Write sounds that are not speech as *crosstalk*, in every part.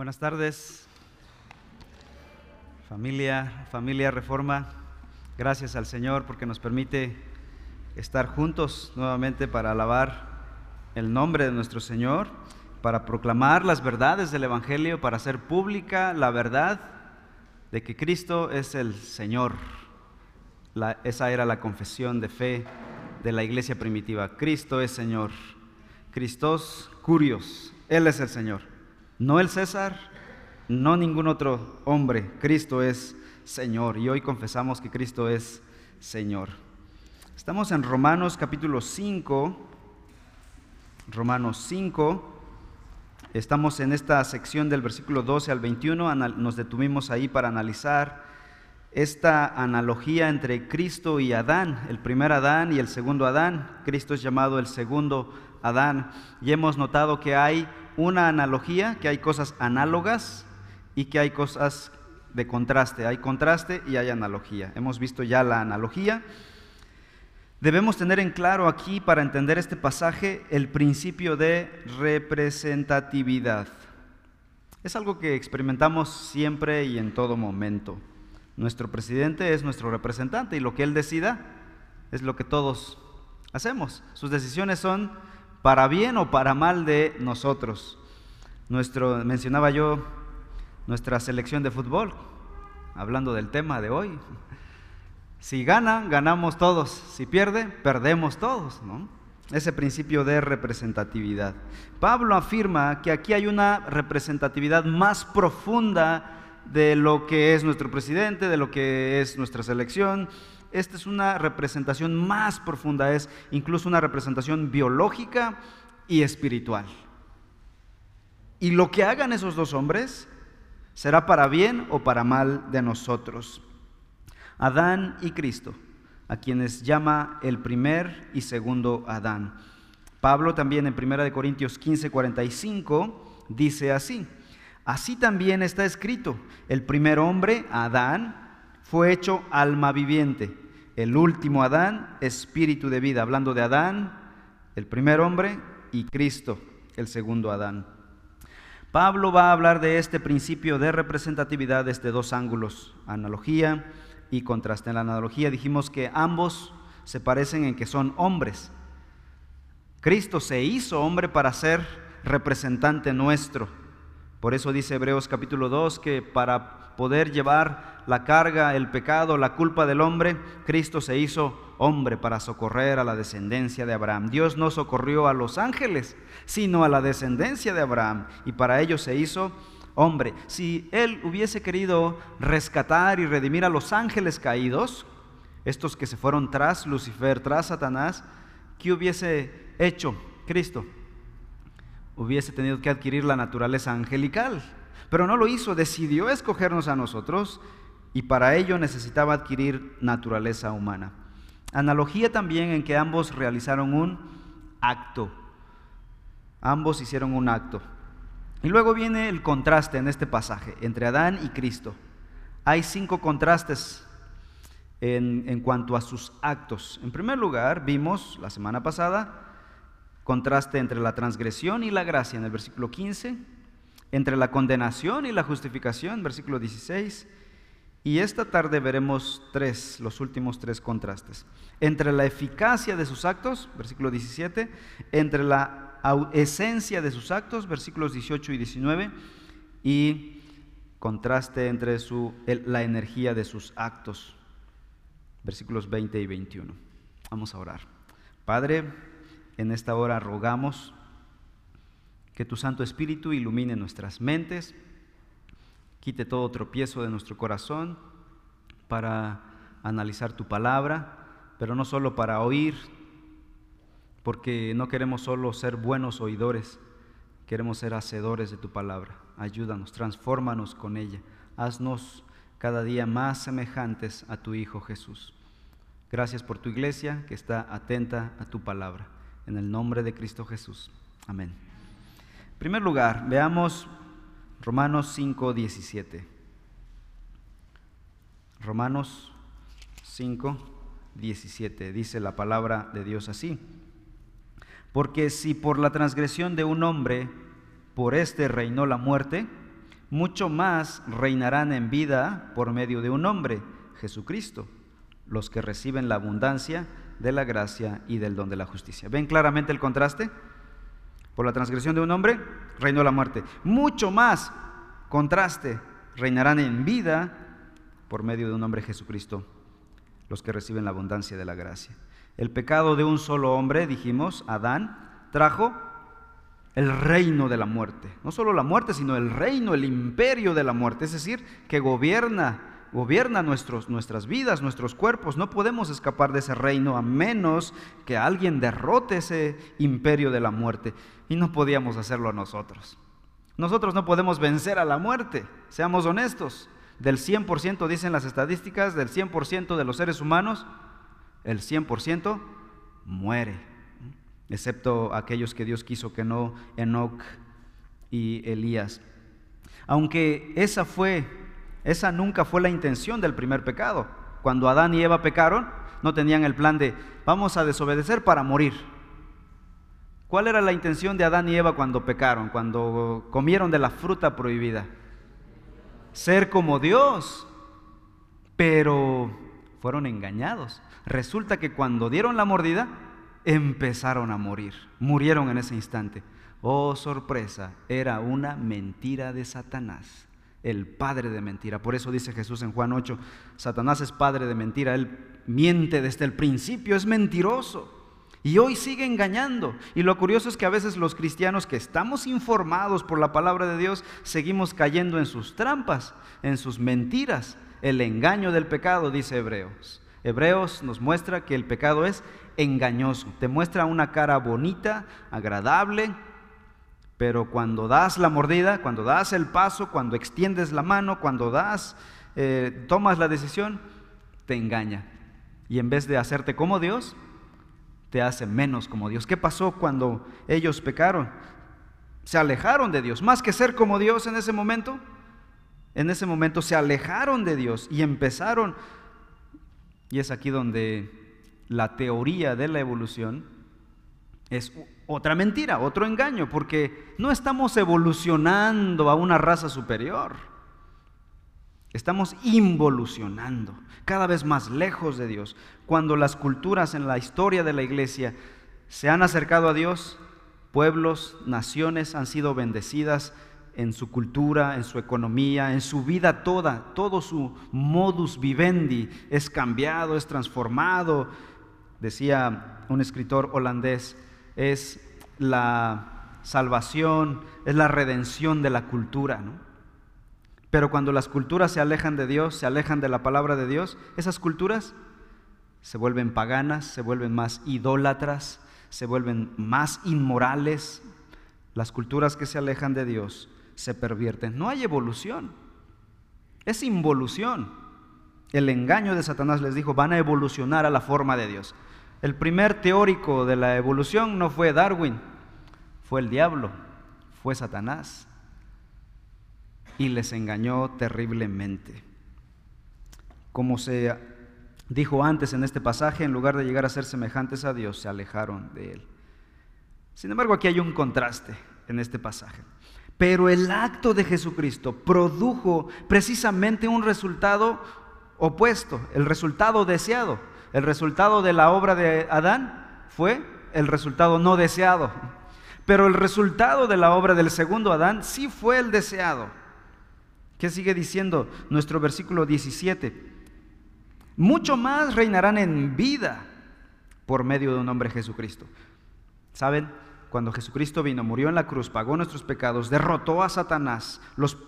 Buenas tardes, familia, familia Reforma. Gracias al Señor porque nos permite estar juntos nuevamente para alabar el nombre de nuestro Señor, para proclamar las verdades del Evangelio, para hacer pública la verdad de que Cristo es el Señor. esa era la confesión de fe de la iglesia primitiva. Cristo es Señor. Christos Curios. Él es el Señor. No el César, no ningún otro hombre. Cristo es Señor. Y hoy confesamos que Cristo es Señor. Estamos en Romanos capítulo 5. Romanos 5. Estamos en esta sección del versículo 12 al 21. Nos detuvimos ahí para analizar esta analogía entre Cristo y Adán, el primer Adán y el segundo Adán. Cristo es llamado el segundo Adán. Y hemos notado que hay una analogía, que hay cosas análogas y que hay cosas de contraste. Hay contraste y hay analogía. Hemos visto ya la analogía. Debemos tener en claro aquí, para entender este pasaje, el principio de representatividad. Es algo que experimentamos siempre y en todo momento. Nuestro presidente es nuestro representante y lo que él decida es lo que todos hacemos. Sus decisiones son para bien o para mal de nosotros. Nuestro, mencionaba yo nuestra selección de fútbol, hablando del tema de hoy. Si gana, ganamos todos. Si pierde, perdemos todos. Ese principio de representatividad. Pablo afirma que aquí hay una representatividad más profunda de lo que es nuestro presidente, de lo que es nuestra selección, esta es una representación más profunda, es incluso una representación biológica y espiritual. Y lo que hagan esos dos hombres será para bien o para mal de nosotros. Adán y Cristo, a quienes llama el primer y segundo Adán. Pablo también en 1 Corintios 15, 45 dice así, así también está escrito, el primer hombre, Adán, fue hecho alma viviente. El último Adán, espíritu de vida. Hablando de Adán, el primer hombre, y Cristo, el segundo Adán. Pablo va a hablar de este principio de representatividad desde dos ángulos, analogía y contraste. En la analogía dijimos que ambos se parecen en que son hombres. Cristo se hizo hombre para ser representante nuestro. Por eso dice Hebreos capítulo 2 que para poder llevar la carga, el pecado, la culpa del hombre, Cristo se hizo hombre para socorrer a la descendencia de Abraham. Dios no socorrió a los ángeles, sino a la descendencia de Abraham, y para ello se hizo hombre. Si Él hubiese querido rescatar y redimir a los ángeles caídos, estos que se fueron tras Lucifer, tras Satanás, ¿qué hubiese hecho Cristo? Hubiese tenido que adquirir la naturaleza angelical pero no lo hizo, decidió escogernos a nosotros y para ello necesitaba adquirir naturaleza humana. Analogía también en que ambos realizaron un acto. Ambos hicieron un acto. Y luego viene el contraste en este pasaje entre Adán y Cristo. Hay cinco contrastes en, en, cuanto a sus actos. En primer lugar, vimos la semana pasada contraste entre la transgresión y la gracia en el versículo 15 entre la condenación y la justificación, versículo 16. Y esta tarde veremos tres, los últimos tres contrastes. Entre la eficacia de sus actos, versículo 17, entre la esencia de sus actos, versículos 18 y 19, y contraste entre su, la energía de sus actos, versículos 20 y 21. Vamos a orar. Padre, en esta hora rogamos que tu Santo Espíritu ilumine nuestras mentes, quite todo tropiezo de nuestro corazón para analizar tu palabra, pero no solo para oír, porque no queremos solo ser buenos oidores, queremos ser hacedores de tu palabra. Ayúdanos, transfórmanos con ella, haznos cada día más semejantes a tu Hijo Jesús. Gracias por tu iglesia que está atenta a tu palabra. En el nombre de Cristo Jesús. Amén. En primer lugar, veamos Romanos 5, 17. Romanos 5, 17. Dice la palabra de Dios así. Porque si por la transgresión de un hombre, por éste reinó la muerte, mucho más reinarán en vida por medio de un hombre, Jesucristo, los que reciben la abundancia de la gracia y del don de la justicia. ¿Ven claramente el contraste? Por la transgresión de un hombre, reinó la muerte. Mucho más contraste, reinarán en vida por medio de un hombre Jesucristo, los que reciben la abundancia de la gracia. El pecado de un solo hombre, dijimos, Adán, trajo el reino de la muerte. No solo la muerte, sino el reino, el imperio de la muerte. Es decir, que gobierna, gobierna nuestros, nuestras vidas, nuestros cuerpos. No podemos escapar de ese reino a menos que alguien derrote ese imperio de la muerte. Y no podíamos hacerlo nosotros. Nosotros no podemos vencer a la muerte, seamos honestos. Del 100% dicen las estadísticas, del 100% de los seres humanos, el 100% muere excepto aquellos que Dios quiso que no, Enoch y Elías. Aunque esa fue, esa nunca fue la intención del primer pecado. Cuando Adán y Eva pecaron, no tenían el plan de vamos a desobedecer para morir. ¿Cuál era la intención de Adán y Eva cuando pecaron, cuando comieron de la fruta prohibida? Ser como Dios. Pero fueron engañados. Resulta que cuando dieron la mordida, empezaron a morir. Murieron en ese instante. Oh, sorpresa, era una mentira de Satanás, el padre de mentira. Por eso dice Jesús en Juan 8, Satanás es padre de mentira, él miente desde el principio, es mentiroso. Y hoy sigue engañando. Y lo curioso es que a veces los cristianos que estamos informados por la palabra de Dios, seguimos cayendo en sus trampas, en sus mentiras. El engaño del pecado, dice Hebreos. Hebreos nos muestra que el pecado es engañoso. Te muestra una cara bonita, agradable, pero cuando das la mordida, cuando das el paso, cuando extiendes la mano, cuando das, eh, tomas la decisión, te engaña. Y en vez de hacerte como Dios, te hace menos como Dios. ¿Qué pasó cuando ellos pecaron? Se alejaron de Dios. Más que ser como Dios en ese momento, en ese momento se alejaron de Dios y empezaron. Y es aquí donde la teoría de la evolución es otra mentira, otro engaño, porque no estamos evolucionando a una raza superior. Estamos involucionando, cada vez más lejos de Dios. Cuando las culturas en la historia de la iglesia se han acercado a Dios, pueblos, naciones han sido bendecidas en su cultura, en su economía, en su vida toda, todo su modus vivendi es cambiado, es transformado, decía un escritor holandés, es la salvación, es la redención de la cultura. Pero cuando las culturas se alejan de Dios, se alejan de la palabra de Dios, esas culturas se vuelven paganas, se vuelven más idólatras, se vuelven más inmorales. Las culturas que se alejan de Dios se pervierten. No hay evolución, es involución. El engaño de Satanás les dijo, van a evolucionar a la forma de Dios. El primer teórico de la evolución no fue Darwin, fue el diablo, fue Satanás. Y les engañó terriblemente. Como se dijo antes en este pasaje, en lugar de llegar a ser semejantes a Dios, se alejaron de Él. Sin embargo, aquí hay un contraste en este pasaje. Pero el acto de Jesucristo produjo precisamente un resultado opuesto, el resultado deseado. El resultado de la obra de Adán fue el resultado no deseado. Pero el resultado de la obra del segundo Adán sí fue el deseado. ¿Qué sigue diciendo nuestro versículo 17? Mucho más reinarán en vida por medio de un hombre Jesucristo. ¿Saben? Cuando Jesucristo vino, murió en la cruz, pagó nuestros pecados, derrotó a Satanás, los,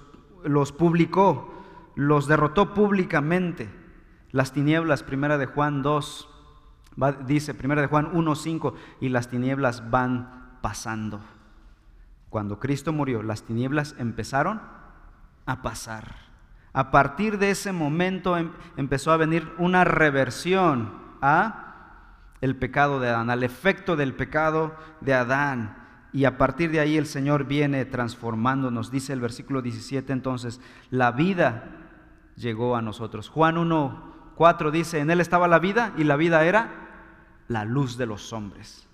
los publicó, los derrotó públicamente las tinieblas, primera de Juan 2, dice primera de Juan 1, 5, y las tinieblas van pasando. Cuando Cristo murió, las tinieblas empezaron a pasar. A partir de ese momento em, empezó a venir una reversión a el pecado de Adán, al efecto del pecado de Adán. Y a partir de ahí el Señor viene transformándonos. Dice el versículo 17 entonces, la vida llegó a nosotros. Juan 1, 4 dice, en él estaba la vida y la vida era la luz de los hombres.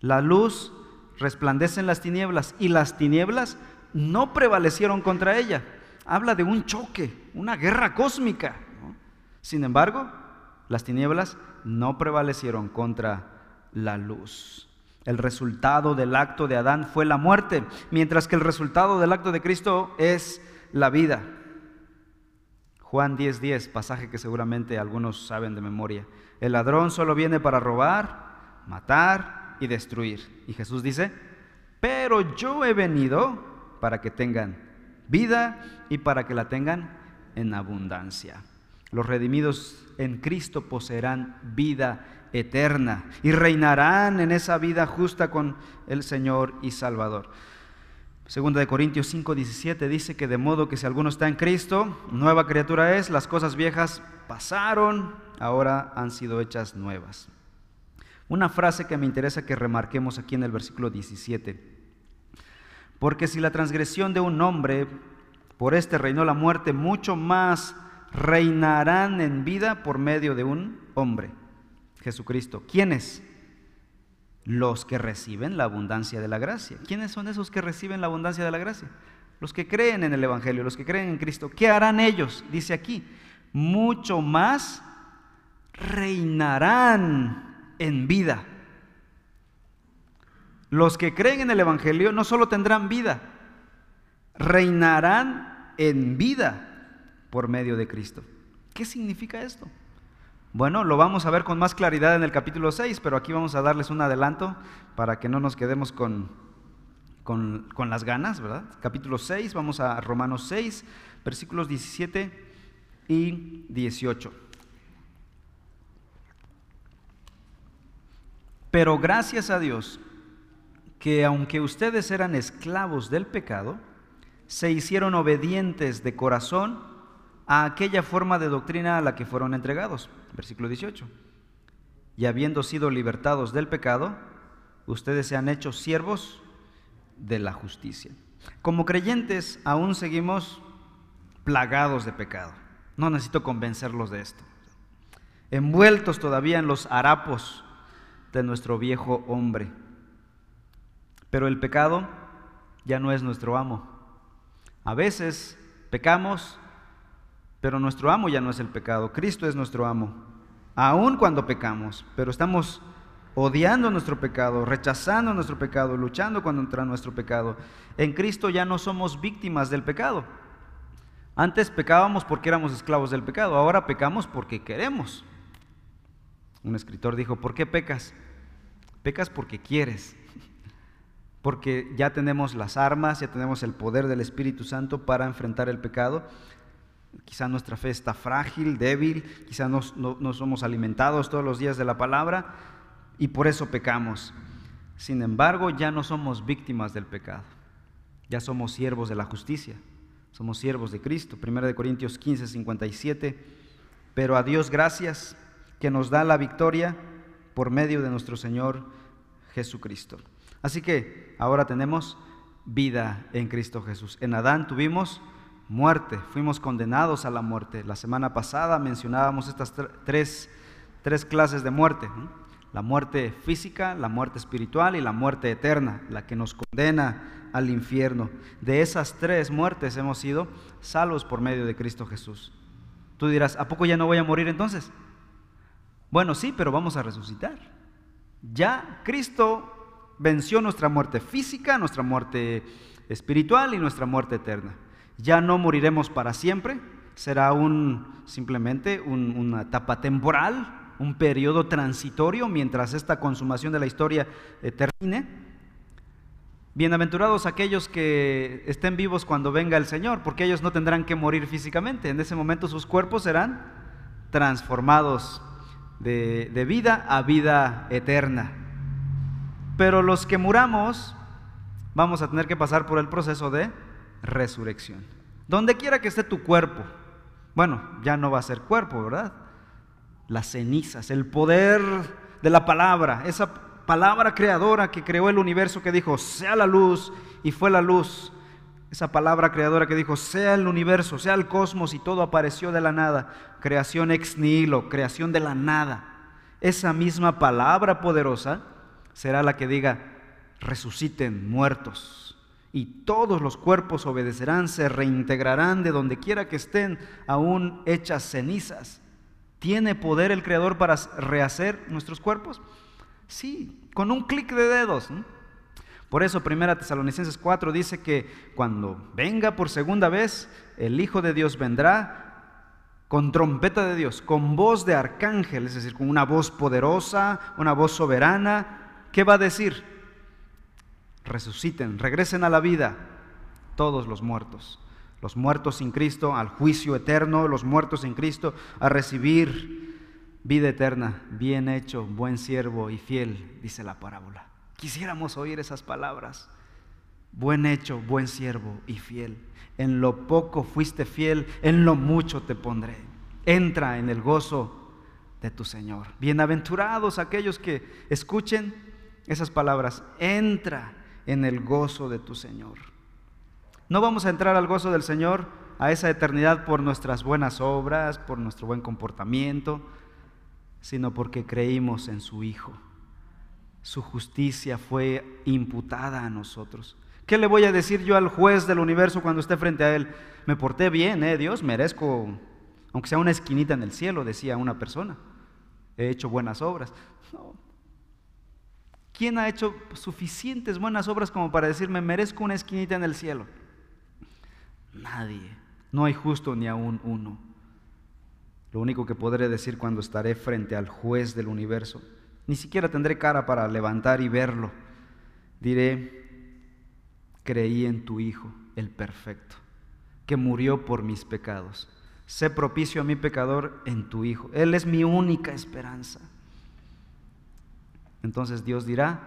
La luz resplandece en las tinieblas y las tinieblas no prevalecieron contra ella. Habla de un choque, una guerra cósmica. Sin embargo, las tinieblas no prevalecieron contra la luz. El resultado del acto de Adán fue la muerte, mientras que el resultado del acto de Cristo es la vida. Juan 10:10, 10, pasaje que seguramente algunos saben de memoria. El ladrón solo viene para robar, matar y destruir. Y Jesús dice, pero yo he venido para que tengan vida y para que la tengan en abundancia. Los redimidos en Cristo poseerán vida eterna y reinarán en esa vida justa con el Señor y Salvador. Segunda de Corintios 5, 17 dice que de modo que si alguno está en Cristo, nueva criatura es, las cosas viejas pasaron, ahora han sido hechas nuevas. Una frase que me interesa que remarquemos aquí en el versículo 17. Porque si la transgresión de un hombre por este reinó la muerte, mucho más reinarán en vida por medio de un hombre, Jesucristo. ¿Quiénes? Los que reciben la abundancia de la gracia. ¿Quiénes son esos que reciben la abundancia de la gracia? Los que creen en el Evangelio, los que creen en Cristo. ¿Qué harán ellos? Dice aquí, mucho más reinarán en vida. Los que creen en el Evangelio no solo tendrán vida, reinarán en vida por medio de Cristo. ¿Qué significa esto? Bueno, lo vamos a ver con más claridad en el capítulo 6, pero aquí vamos a darles un adelanto para que no nos quedemos con, con, con las ganas, ¿verdad? Capítulo 6, vamos a Romanos 6, versículos 17 y 18. Pero gracias a Dios que aunque ustedes eran esclavos del pecado, se hicieron obedientes de corazón a aquella forma de doctrina a la que fueron entregados. Versículo 18. Y habiendo sido libertados del pecado, ustedes se han hecho siervos de la justicia. Como creyentes aún seguimos plagados de pecado. No necesito convencerlos de esto. Envueltos todavía en los harapos de nuestro viejo hombre. Pero el pecado ya no es nuestro amo. A veces pecamos pero nuestro amo ya no es el pecado, Cristo es nuestro amo. Aun cuando pecamos, pero estamos odiando nuestro pecado, rechazando nuestro pecado, luchando contra nuestro pecado. En Cristo ya no somos víctimas del pecado. Antes pecábamos porque éramos esclavos del pecado, ahora pecamos porque queremos. Un escritor dijo, ¿por qué pecas? Pecas porque quieres, *laughs* porque ya tenemos las armas, ya tenemos el poder del Espíritu Santo para enfrentar el pecado Quizá nuestra fe está frágil, débil, quizá no, no, somos alimentados todos los días de la palabra y por eso pecamos. Sin embargo, ya no somos víctimas del pecado, ya somos siervos de la justicia, somos siervos de Cristo. 1 Corintios 15, 57. Pero a Dios gracias que nos da la victoria por medio de nuestro Señor Jesucristo. Así que ahora tenemos vida en Cristo Jesús. En Adán tuvimos muerte, fuimos condenados a la muerte. La semana pasada mencionábamos estas tres, tres clases de muerte. La muerte física, la muerte espiritual y la muerte eterna, la que nos condena al infierno. De esas tres muertes hemos sido salvos por medio de Cristo Jesús. Tú dirás, ¿a poco ya no voy a morir entonces? Bueno, sí, pero vamos a resucitar. Ya Cristo venció nuestra muerte física, nuestra muerte espiritual y nuestra muerte eterna. Ya no moriremos para siempre, será un, simplemente una etapa temporal, un periodo transitorio mientras esta consumación de la historia eh, termine. Bienaventurados aquellos que estén vivos cuando venga el Señor, porque ellos no tendrán que morir físicamente. En ese momento sus cuerpos serán transformados de, de vida a vida eterna. Pero los que muramos vamos a tener que pasar por el proceso de resurrección. Donde quiera que esté tu cuerpo, bueno, ya no va a ser cuerpo, ¿verdad? Las cenizas, el poder de la palabra, esa palabra creadora que creó el universo que dijo, sea la luz, y fue la luz. Esa palabra creadora que dijo, sea el universo, sea el cosmos, y todo apareció de la nada. Creación ex nihilo, creación de la nada. Esa misma palabra poderosa será la que diga, resuciten muertos y todos los cuerpos obedecerán, se reintegrarán de donde quiera que estén, aún hechas cenizas. ¿Tiene poder el Creador para rehacer nuestros cuerpos? Sí, con un clic de dedos. Por eso Primera Tesalonicenses 4 dice que cuando venga por segunda vez, el Hijo de Dios vendrá con trompeta de Dios, con voz de arcángel, es decir, con una voz poderosa, una voz soberana. ¿Qué va a decir? Resuciten, regresen a la vida todos los muertos. Los muertos sin Cristo al juicio eterno, los muertos en Cristo a recibir vida eterna. Bien hecho, buen siervo y fiel, dice la parábola. Quisiéramos oír esas palabras. Buen hecho, buen siervo y fiel. En lo poco fuiste fiel, en lo mucho te pondré. Entra en el gozo de tu Señor. Bienaventurados aquellos que escuchen esas palabras. Entra en el gozo de tu Señor. No vamos a entrar al gozo del Señor, a esa eternidad por nuestras buenas obras, por nuestro buen comportamiento, sino porque creímos en su Hijo. Su justicia fue imputada a nosotros. ¿Qué le voy a decir yo al juez del universo cuando esté frente a él? Me porté bien, ¿eh? Dios, merezco, aunque sea una esquinita en el cielo, decía una persona. He hecho buenas obras. No. ¿Quién ha hecho suficientes buenas obras como para decirme merezco una esquinita en el cielo? Nadie. No hay justo ni aún uno. Lo único que podré decir cuando estaré frente al juez del universo, ni siquiera tendré cara para levantar y verlo. Diré, creí en tu Hijo, el perfecto, que murió por mis pecados. Sé propicio a mi pecador en tu Hijo. Él es mi única esperanza. Entonces Dios dirá,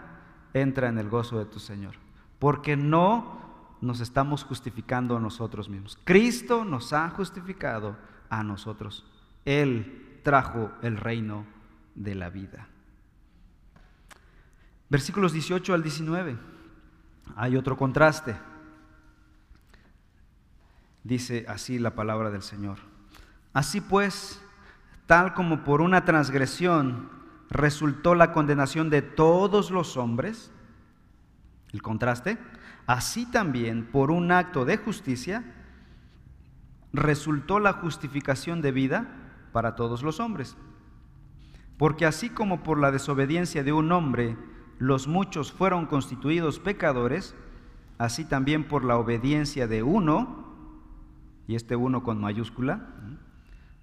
entra en el gozo de tu Señor, porque no nos estamos justificando a nosotros mismos. Cristo nos ha justificado a nosotros. Él trajo el reino de la vida. Versículos 18 al 19. Hay otro contraste. Dice así la palabra del Señor. Así pues, tal como por una transgresión resultó la condenación de todos los hombres, el contraste, así también por un acto de justicia resultó la justificación de vida para todos los hombres. Porque así como por la desobediencia de un hombre los muchos fueron constituidos pecadores, así también por la obediencia de uno, y este uno con mayúscula,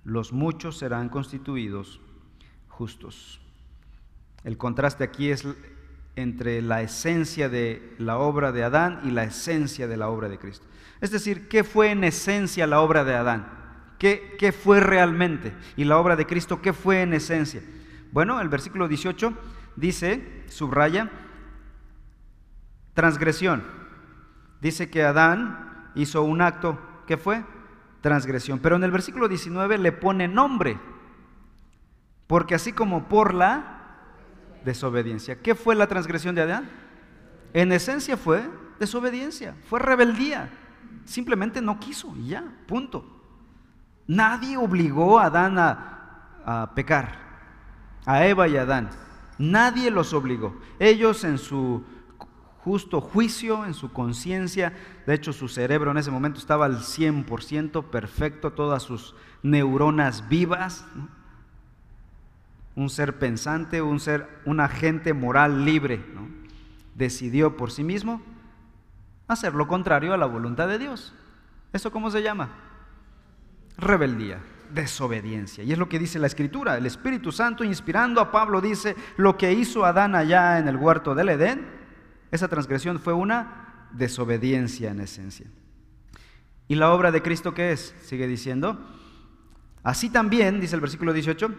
los muchos serán constituidos justos. El contraste aquí es entre la esencia de la obra de Adán y la esencia de la obra de Cristo. Es decir, ¿qué fue en esencia la obra de Adán? ¿Qué, qué fue realmente? Y la obra de Cristo, ¿qué fue en esencia? Bueno, el versículo 18 dice, subraya, transgresión. Dice que Adán hizo un acto, ¿qué fue? Transgresión. Pero en el versículo 19 le pone nombre, porque así como por la desobediencia. ¿Qué fue la transgresión de Adán? En esencia fue desobediencia, fue rebeldía. Simplemente no quiso y ya, punto. Nadie obligó a Adán a, a pecar, a Eva y a Adán. Nadie los obligó. Ellos en su justo juicio, en su conciencia, de hecho su cerebro en ese momento estaba al 100% perfecto, todas sus neuronas vivas, un ser pensante, un ser, un agente moral libre, decidió por sí mismo hacer lo contrario a la voluntad de Dios. ¿Eso cómo se llama? Rebeldía desobediencia. Y es lo que dice la Escritura. El Espíritu Santo, inspirando a Pablo, dice, lo que hizo Adán allá en el huerto del Edén, esa transgresión fue una desobediencia en esencia. ¿Y la obra de Cristo qué es? Sigue diciendo. Así también, dice el versículo 18,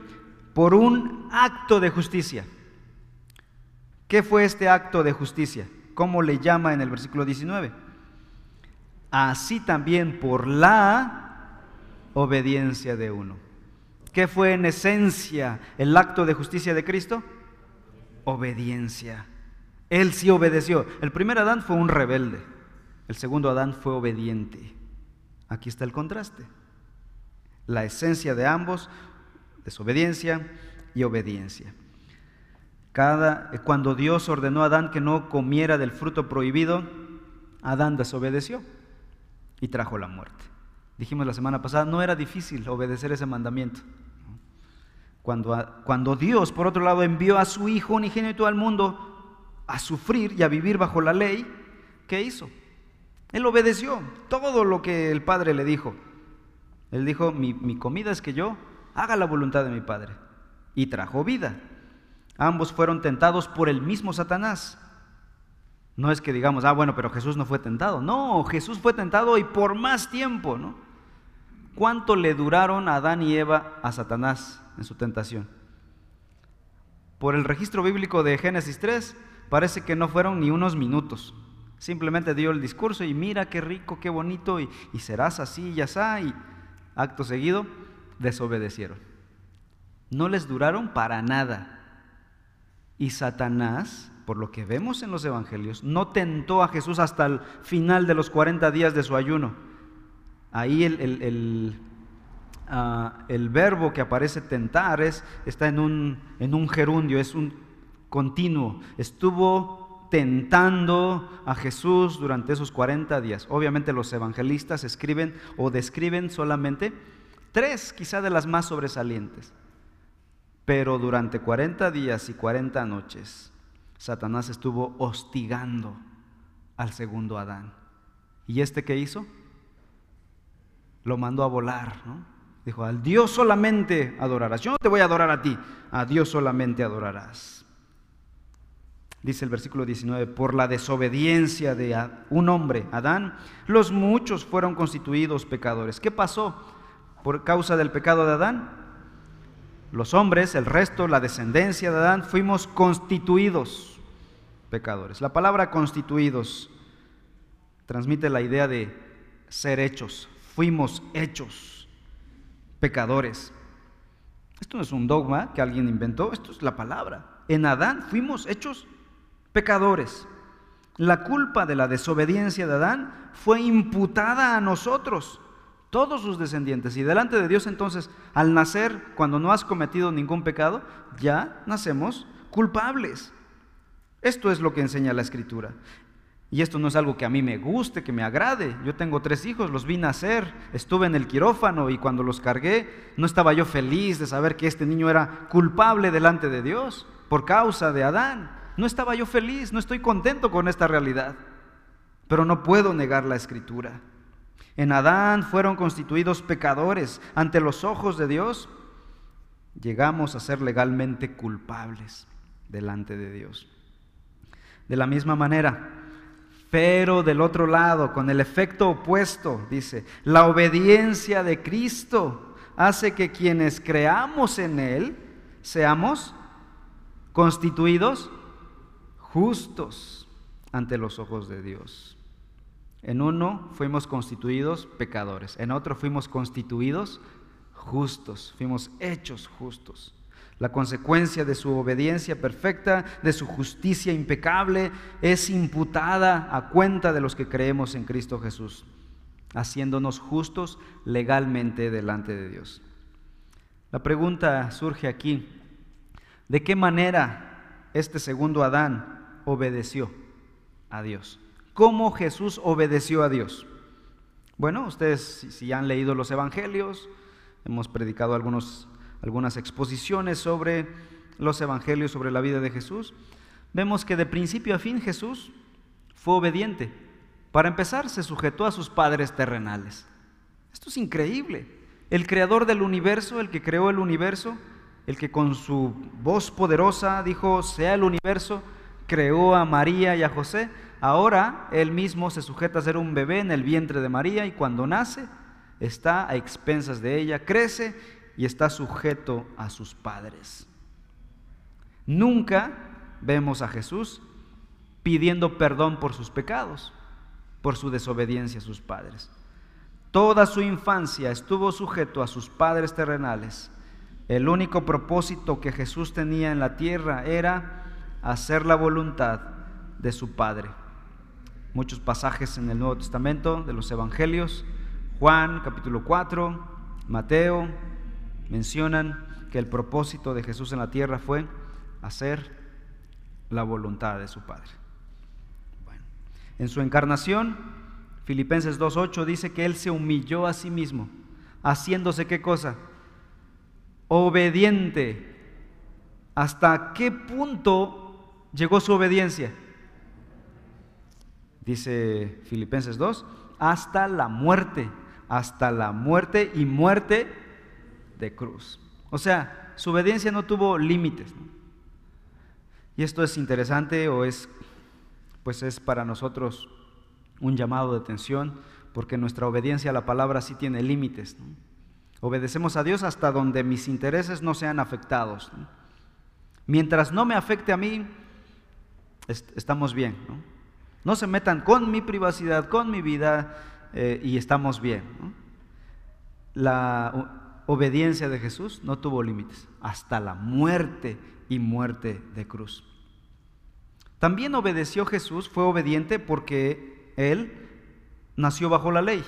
por un acto de justicia. ¿Qué fue este acto de justicia? ¿Cómo le llama en el versículo 19? Así también por la obediencia de uno. ¿Qué fue en esencia el acto de justicia de Cristo? Obediencia. Él sí obedeció. El primer Adán fue un rebelde. El segundo Adán fue obediente. Aquí está el contraste. La esencia de ambos, desobediencia y obediencia. Cada, cuando Dios ordenó a Adán que no comiera del fruto prohibido, Adán desobedeció y trajo la muerte. Dijimos la semana pasada, no era difícil obedecer ese mandamiento. Cuando, cuando Dios, por otro lado, envió a su Hijo unigénito al mundo a sufrir y a vivir bajo la ley, ¿qué hizo? Él obedeció todo lo que el Padre le dijo. Él dijo, mi, mi comida es que yo haga la voluntad de mi Padre. Y trajo vida. Ambos fueron tentados por el mismo Satanás. No es que digamos, ah, bueno, pero Jesús no fue tentado. No, Jesús fue tentado y por más tiempo, ¿no? ¿Cuánto le duraron Adán y Eva a Satanás en su tentación? Por el registro bíblico de Génesis 3, parece que no fueron ni unos minutos. Simplemente dio el discurso y mira qué rico, qué bonito, y, serás así y está, y acto seguido desobedecieron. No les duraron para nada. Y Satanás por lo que vemos en los evangelios, no tentó a Jesús hasta el final de los 40 días de su ayuno. Ahí el, ah, el, verbo que aparece tentar es, está en un, en un gerundio, es un continuo. Estuvo tentando a Jesús durante esos 40 días. Obviamente los evangelistas escriben o describen solamente tres, quizá de las más sobresalientes. Pero durante 40 días y 40 noches Satanás estuvo hostigando al segundo Adán. ¿Y este qué hizo? Lo mandó a volar, ¿no? Dijo, al Dios solamente adorarás. Yo no te voy a adorar a ti, a Dios solamente adorarás. Dice el versículo 19, por la desobediencia de un hombre, Adán, los muchos fueron constituidos pecadores. ¿Qué pasó por causa del pecado de Adán? Los hombres, el resto, la descendencia de Adán, fuimos constituidos pecadores. La palabra constituidos transmite la idea de ser hechos. Fuimos hechos pecadores. Esto no es un dogma que alguien inventó, esto es la palabra. En Adán fuimos hechos pecadores. La culpa de la desobediencia de Adán fue imputada a nosotros, todos sus descendientes. Y delante de Dios entonces, al nacer, cuando no has cometido ningún pecado, ya nacemos culpables. Esto es lo que enseña la escritura. Y esto no es algo que a mí me guste, que me agrade. Yo tengo tres hijos, los vi nacer, estuve en el quirófano y cuando los cargué no estaba yo feliz de saber que este niño era culpable delante de Dios por causa de Adán. No estaba yo feliz, no estoy contento con esta realidad. Pero no puedo negar la escritura. En Adán fueron constituidos pecadores ante los ojos de Dios. Llegamos a ser legalmente culpables delante de Dios de la misma manera. Pero del otro lado, con el efecto opuesto, dice, la obediencia de Cristo hace que quienes creamos en Él seamos constituidos justos ante los ojos de Dios. En uno fuimos constituidos pecadores, en otro fuimos constituidos justos, fuimos hechos justos. La consecuencia de su obediencia perfecta, de su justicia impecable, es imputada a cuenta de los que creemos en Cristo Jesús, haciéndonos justos legalmente delante de Dios. La pregunta surge aquí, ¿de qué manera este segundo Adán obedeció a Dios? ¿Cómo Jesús obedeció a Dios? Bueno, ustedes si han leído los evangelios, hemos predicado algunos algunas exposiciones sobre los evangelios, sobre la vida de Jesús, vemos que de principio a fin Jesús fue obediente. Para empezar, se sujetó a sus padres terrenales. Esto es increíble. El creador del universo, el que creó el universo, el que con su voz poderosa dijo, sea el universo, creó a María y a José, ahora él mismo se sujeta a ser un bebé en el vientre de María y cuando nace está a expensas de ella, crece y está sujeto a sus padres. Nunca vemos a Jesús pidiendo perdón por sus pecados, por su desobediencia a sus padres. Toda su infancia estuvo sujeto a sus padres terrenales. El único propósito que Jesús tenía en la tierra era hacer la voluntad de su Padre. Muchos pasajes en el Nuevo Testamento de los Evangelios, Juan capítulo 4, Mateo, mencionan que el propósito de Jesús en la tierra fue hacer la voluntad de su Padre. En su encarnación, Filipenses 2.8 dice que Él se humilló a sí mismo, haciéndose qué cosa? Obediente. ¿Hasta qué punto llegó su obediencia? Dice Filipenses 2, hasta la muerte, hasta la muerte y muerte de cruz. O sea, su obediencia no tuvo límites. Y esto es interesante o es, pues es para nosotros un llamado de atención, porque nuestra obediencia a la palabra sí tiene límites. Obedecemos a Dios hasta donde mis intereses no sean afectados. Mientras no me afecte a mí, estamos bien. ¿no? Se metan con mi privacidad, con mi vida, eh, y estamos bien. La obediencia de Jesús no tuvo límites, hasta la muerte y muerte de cruz. También obedeció Jesús, fue obediente porque él nació bajo la ley.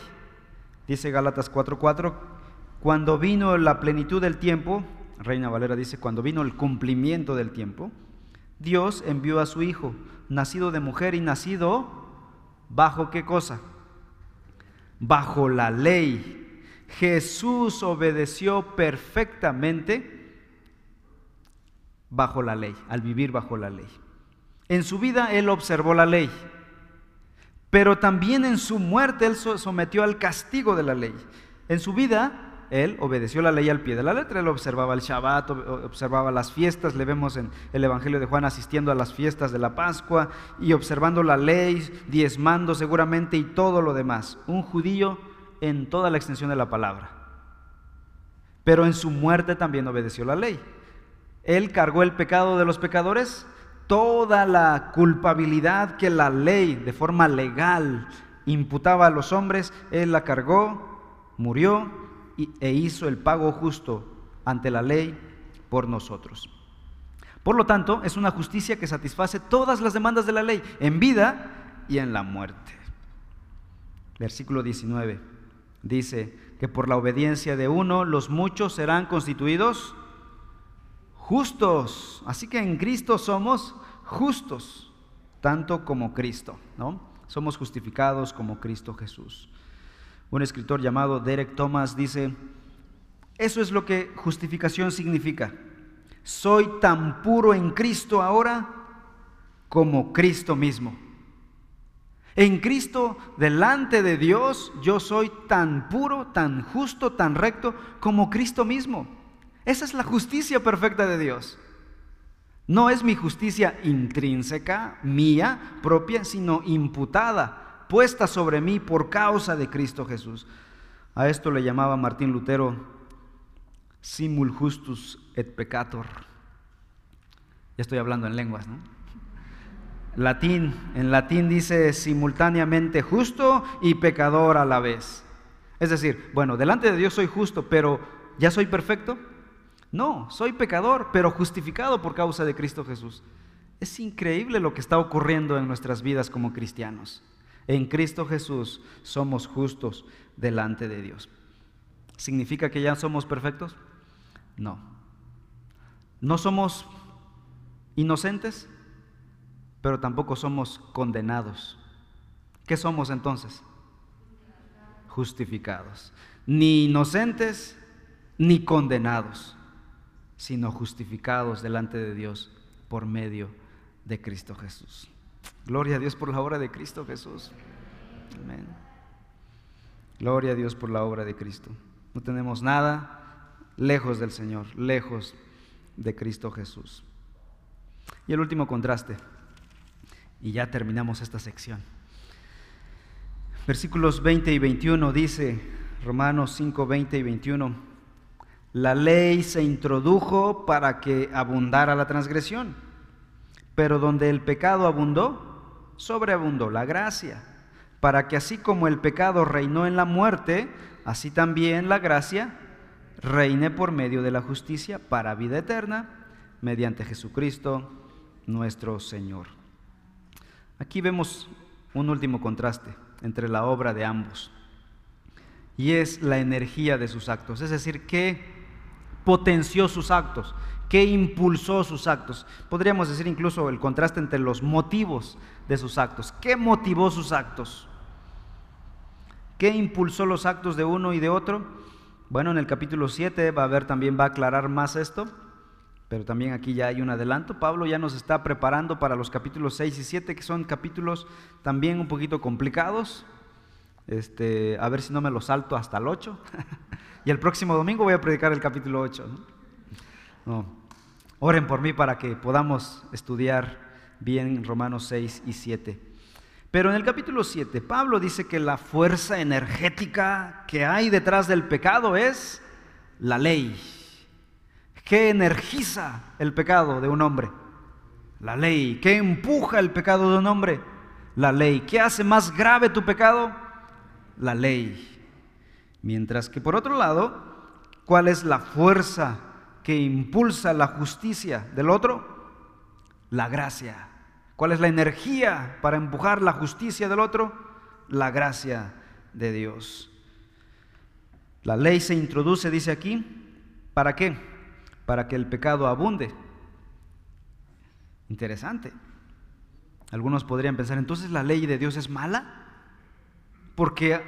Dice Gálatas 4:4, cuando vino la plenitud del tiempo, Reina Valera dice, cuando vino el cumplimiento del tiempo, Dios envió a su Hijo, nacido de mujer y nacido bajo qué cosa? Bajo la ley. Jesús obedeció perfectamente bajo la ley, al vivir bajo la ley. En su vida él observó la ley, pero también en su muerte él sometió al castigo de la ley. En su vida él obedeció la ley al pie de la letra, él observaba el Shabbat, observaba las fiestas, le vemos en el Evangelio de Juan asistiendo a las fiestas de la Pascua y observando la ley, diezmando seguramente y todo lo demás. Un judío en toda la extensión de la palabra. Pero en su muerte también obedeció la ley. Él cargó el pecado de los pecadores toda la culpabilidad que la ley de forma legal imputaba a los hombres, Él la cargó, murió e hizo el pago justo ante la ley por nosotros. Por lo tanto, es una justicia que satisface todas las demandas de la ley, en vida y en la muerte. Versículo 19 dice que por la obediencia de uno los muchos serán constituidos justos. Así que en Cristo somos justos, tanto como Cristo, ¿no? Somos justificados como Cristo Jesús. Un escritor llamado Derek Thomas dice, eso es lo que justificación significa. Soy tan puro en Cristo ahora como Cristo mismo. En Cristo, delante de Dios, yo soy tan puro, tan justo, tan recto como Cristo mismo. Esa es la justicia perfecta de Dios. No es mi justicia intrínseca, mía, propia, sino imputada, puesta sobre mí por causa de Cristo Jesús. A esto le llamaba Martín Lutero simul justus et peccator. Ya estoy hablando en lenguas, ¿no? Latín, en latín dice simultáneamente justo y pecador a la vez. Es decir, bueno, delante de Dios soy justo, pero ¿ya soy perfecto? No, soy pecador, pero justificado por causa de Cristo Jesús. Es increíble lo que está ocurriendo en nuestras vidas como cristianos. En Cristo Jesús somos justos delante de Dios. ¿Significa que ya somos perfectos? No. No somos inocentes, pero tampoco somos condenados. ¿Qué somos entonces? Justificados. Ni inocentes ni condenados sino justificados delante de Dios por medio de Cristo Jesús. Gloria a Dios por la obra de Cristo Jesús. Amén. Gloria a Dios por la obra de Cristo. No tenemos nada lejos del Señor, lejos de Cristo Jesús. Y el último contraste, y ya terminamos esta sección. Versículos 20 y 21 dice, Romanos 5, 20 y 21, la ley se introdujo para que abundara la transgresión, pero donde el pecado abundó, sobreabundó la gracia, para que así como el pecado reinó en la muerte, así también la gracia reine por medio de la justicia para vida eterna, mediante Jesucristo nuestro Señor. Aquí vemos un último contraste entre la obra de ambos, y es la energía de sus actos, es decir, que potenció sus actos? ¿Qué impulsó sus actos? Podríamos decir incluso el contraste entre los motivos de sus actos. ¿Qué motivó sus actos? ¿Qué impulsó los actos de uno y de otro? Bueno, en el capítulo 7 va a ver también va a aclarar más esto, pero también aquí ya hay un adelanto. Pablo ya nos está preparando para los capítulos 6 y 7, que son capítulos también un poquito complicados. Este, a ver si no me lo salto hasta el 8. *laughs* y el próximo domingo voy a predicar el capítulo 8. No. Oren por mí para que podamos estudiar bien Romanos 6 y 7. Pero en el capítulo 7, Pablo dice que la fuerza energética que hay detrás del pecado es la ley. ¿Qué energiza el pecado de un hombre? La ley. ¿Qué empuja el pecado de un hombre? La ley. ¿Qué hace más grave tu pecado? La ley. Mientras que por otro lado, ¿cuál es la fuerza que impulsa la justicia del otro? La gracia. ¿Cuál es la energía para empujar la justicia del otro? La gracia de Dios. La ley se introduce, dice aquí, ¿para qué? Para que el pecado abunde. Interesante. Algunos podrían pensar, entonces la ley de Dios es mala porque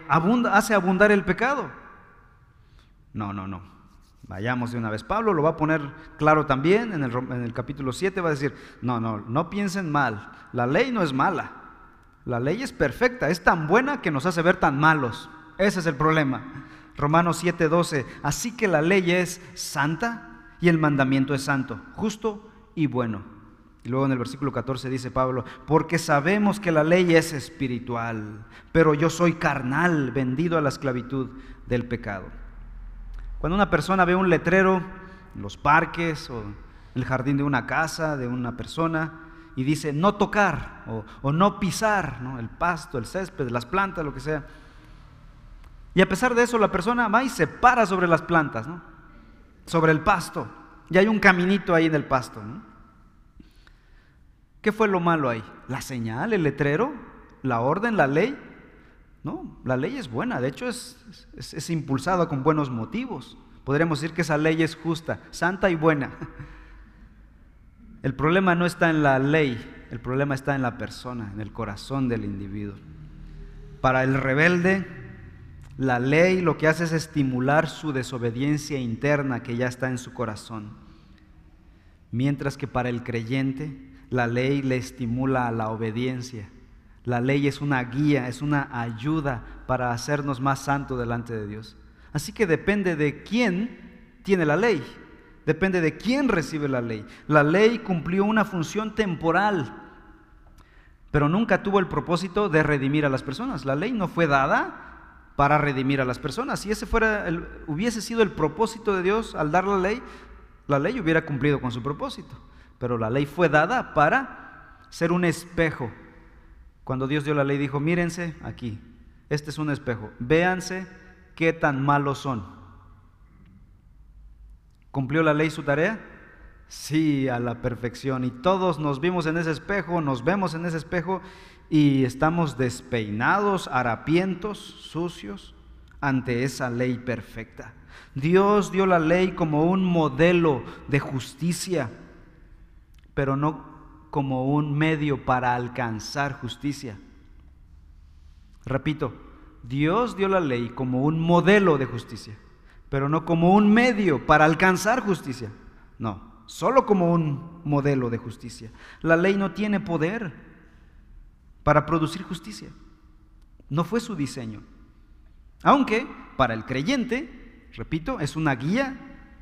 hace abundar el pecado. No, no, no. Vayamos de una vez. Pablo lo va a poner claro también en el, capítulo 7, va a decir, no, no, no piensen mal, la ley no es mala, la ley es perfecta, es tan buena que nos hace ver tan malos. Ese es el problema. Romanos 7:12, así que la ley es santa y el mandamiento es santo, justo y bueno. Y luego en el versículo 14 dice Pablo, porque sabemos que la ley es espiritual, pero yo soy carnal, vendido a la esclavitud del pecado. Cuando una persona ve un letrero en los parques o en el jardín de una casa, de una persona, y dice no tocar o, no pisar el pasto, el césped, las plantas, lo que sea. Y a pesar de eso, la persona va y se para sobre las plantas, sobre el pasto. Y hay un caminito ahí en el pasto. ¿Qué fue lo malo ahí? ¿La señal, el letrero, la orden, la ley? No, la ley es buena, de hecho es, es, impulsada con buenos motivos. Podríamos decir que esa ley es justa, santa y buena. *laughs* El problema no está en la ley, el problema está en la persona, en el corazón del individuo. Para el rebelde, la ley lo que hace es estimular su desobediencia interna que ya está en su corazón. Mientras que para el creyente, la ley le estimula a la obediencia la ley es una guía, es una ayuda para hacernos más santos delante de Dios. Así que depende de quién tiene la ley, depende de quién recibe la ley. La ley cumplió una función temporal, pero nunca tuvo el propósito de redimir a las personas. La ley no fue dada para redimir a las personas. Si ese fuera hubiese sido el propósito de Dios al dar la ley, la ley hubiera cumplido con su propósito. Pero la ley fue dada para ser un espejo cuando Dios dio la ley, dijo, mírense aquí, este es un espejo, véanse qué tan malos son. ¿Cumplió la ley su tarea? Sí, a la perfección. Y todos nos vimos en ese espejo, nos vemos en ese espejo y estamos despeinados, harapientos, sucios ante esa ley perfecta. Dios dio la ley como un modelo de justicia, pero no como un medio para alcanzar justicia. Repito, Dios dio la ley como un modelo de justicia, pero no como un medio para alcanzar justicia. No, solo como un modelo de justicia. La ley no tiene poder para producir justicia. No fue su diseño. Aunque para el creyente, repito, es una guía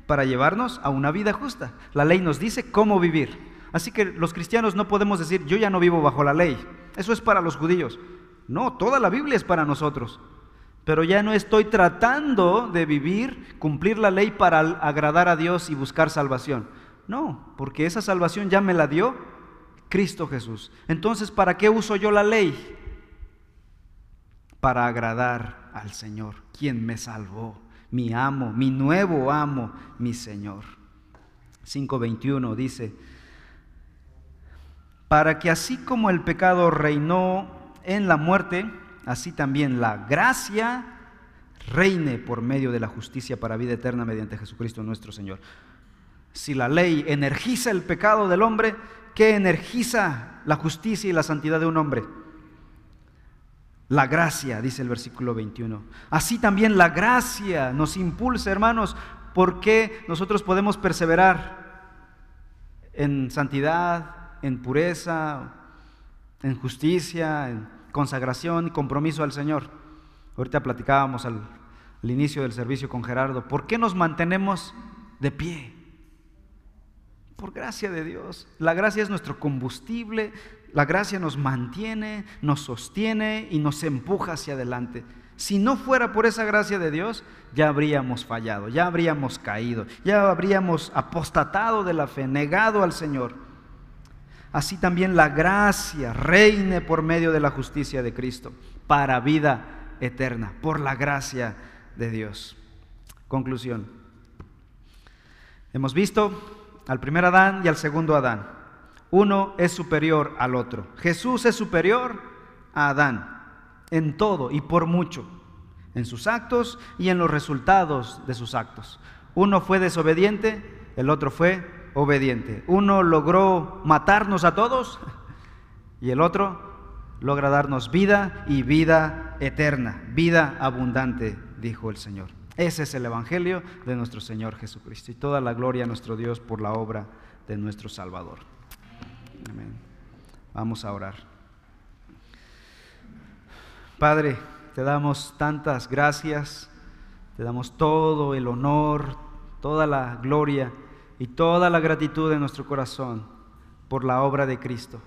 para llevarnos a una vida justa. La ley nos dice cómo vivir. Así que los cristianos no podemos decir, yo ya no vivo bajo la ley. Eso es para los judíos. No, toda la Biblia es para nosotros. Pero ya no estoy tratando de vivir, cumplir la ley para agradar a Dios y buscar salvación. No, porque esa salvación ya me la dio Cristo Jesús. Entonces, ¿para qué uso yo la ley? Para agradar al Señor, quien me salvó, mi amo, mi nuevo amo, mi Señor. 5.21 dice, para que así como el pecado reinó en la muerte, así también la gracia reine por medio de la justicia para vida eterna mediante Jesucristo nuestro Señor. Si la ley energiza el pecado del hombre, ¿qué energiza la justicia y la santidad de un hombre? La gracia, dice el versículo 21. Así también la gracia nos impulsa, hermanos, porque nosotros podemos perseverar en santidad, en pureza, en justicia, en consagración y compromiso al Señor. Ahorita platicábamos al, al inicio del servicio con Gerardo, ¿por qué nos mantenemos de pie? Por gracia de Dios. La gracia es nuestro combustible, la gracia nos mantiene, nos sostiene y nos empuja hacia adelante. Si no fuera por esa gracia de Dios, ya habríamos fallado, ya habríamos caído, ya habríamos apostatado de la fe, negado al Señor. Así también la gracia reine por medio de la justicia de Cristo para vida eterna, por la gracia de Dios. Conclusión. Hemos visto al primer Adán y al segundo Adán. Uno es superior al otro. Jesús es superior a Adán en todo y por mucho, en sus actos y en los resultados de sus actos. Uno fue desobediente, el otro fue obediente. Uno logró matarnos a todos y el otro logra darnos vida y vida eterna, vida abundante, dijo el Señor. Ese es el Evangelio de nuestro Señor Jesucristo y toda la gloria a nuestro Dios por la obra de nuestro Salvador. Amén. Vamos a orar. Padre, te damos tantas gracias, te damos todo el honor, toda la gloria y toda la gratitud de nuestro corazón por la obra de Cristo,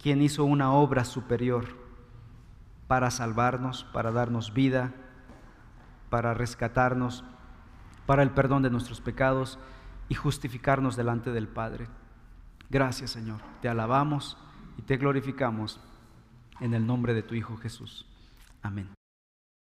quien hizo una obra superior para salvarnos, para darnos vida, para rescatarnos, para el perdón de nuestros pecados y justificarnos delante del Padre. Gracias Señor, te alabamos y te glorificamos en el nombre de tu Hijo Jesús. Amén.